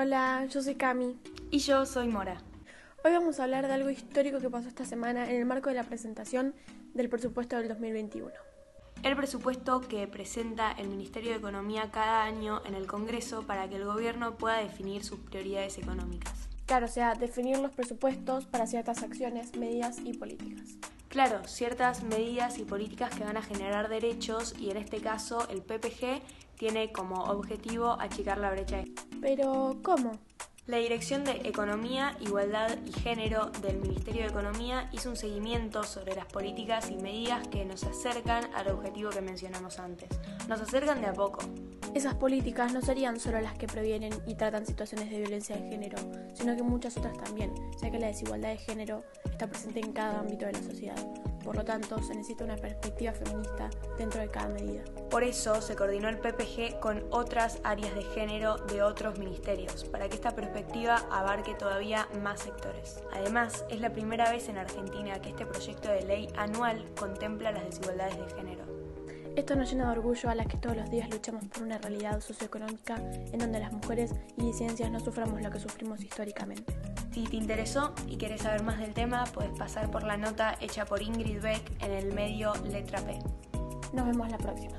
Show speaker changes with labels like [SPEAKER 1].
[SPEAKER 1] Hola, yo soy Cami.
[SPEAKER 2] Y yo soy Mora.
[SPEAKER 1] Hoy vamos a hablar de algo histórico que pasó esta semana en el marco de la presentación del presupuesto del 2021.
[SPEAKER 2] El presupuesto que presenta el Ministerio de Economía cada año en el Congreso para que el gobierno pueda definir sus prioridades económicas.
[SPEAKER 1] Claro, o sea, definir los presupuestos para ciertas acciones, medidas y políticas.
[SPEAKER 2] Claro, ciertas medidas y políticas que van a generar derechos y en este caso el PPG tiene como objetivo achicar la brecha.
[SPEAKER 1] Pero, ¿cómo?
[SPEAKER 2] La Dirección de Economía, Igualdad y Género del Ministerio de Economía hizo un seguimiento sobre las políticas y medidas que nos acercan al objetivo que mencionamos antes. Nos acercan de a poco.
[SPEAKER 1] Esas políticas no serían solo las que previenen y tratan situaciones de violencia de género, sino que muchas otras también, ya que la desigualdad de género está presente en cada ámbito de la sociedad. Por lo tanto, se necesita una perspectiva feminista dentro de cada medida.
[SPEAKER 2] Por eso se coordinó el PPG con otras áreas de género de otros ministerios, para que esta perspectiva abarque todavía más sectores. Además, es la primera vez en Argentina que este proyecto de ley anual contempla las desigualdades de género.
[SPEAKER 1] Esto nos llena de orgullo a las que todos los días luchamos por una realidad socioeconómica en donde las mujeres y disidencias no suframos lo que sufrimos históricamente.
[SPEAKER 2] Si te interesó y quieres saber más del tema, puedes pasar por la nota hecha por Ingrid Beck en el medio Letra P.
[SPEAKER 1] Nos vemos la próxima.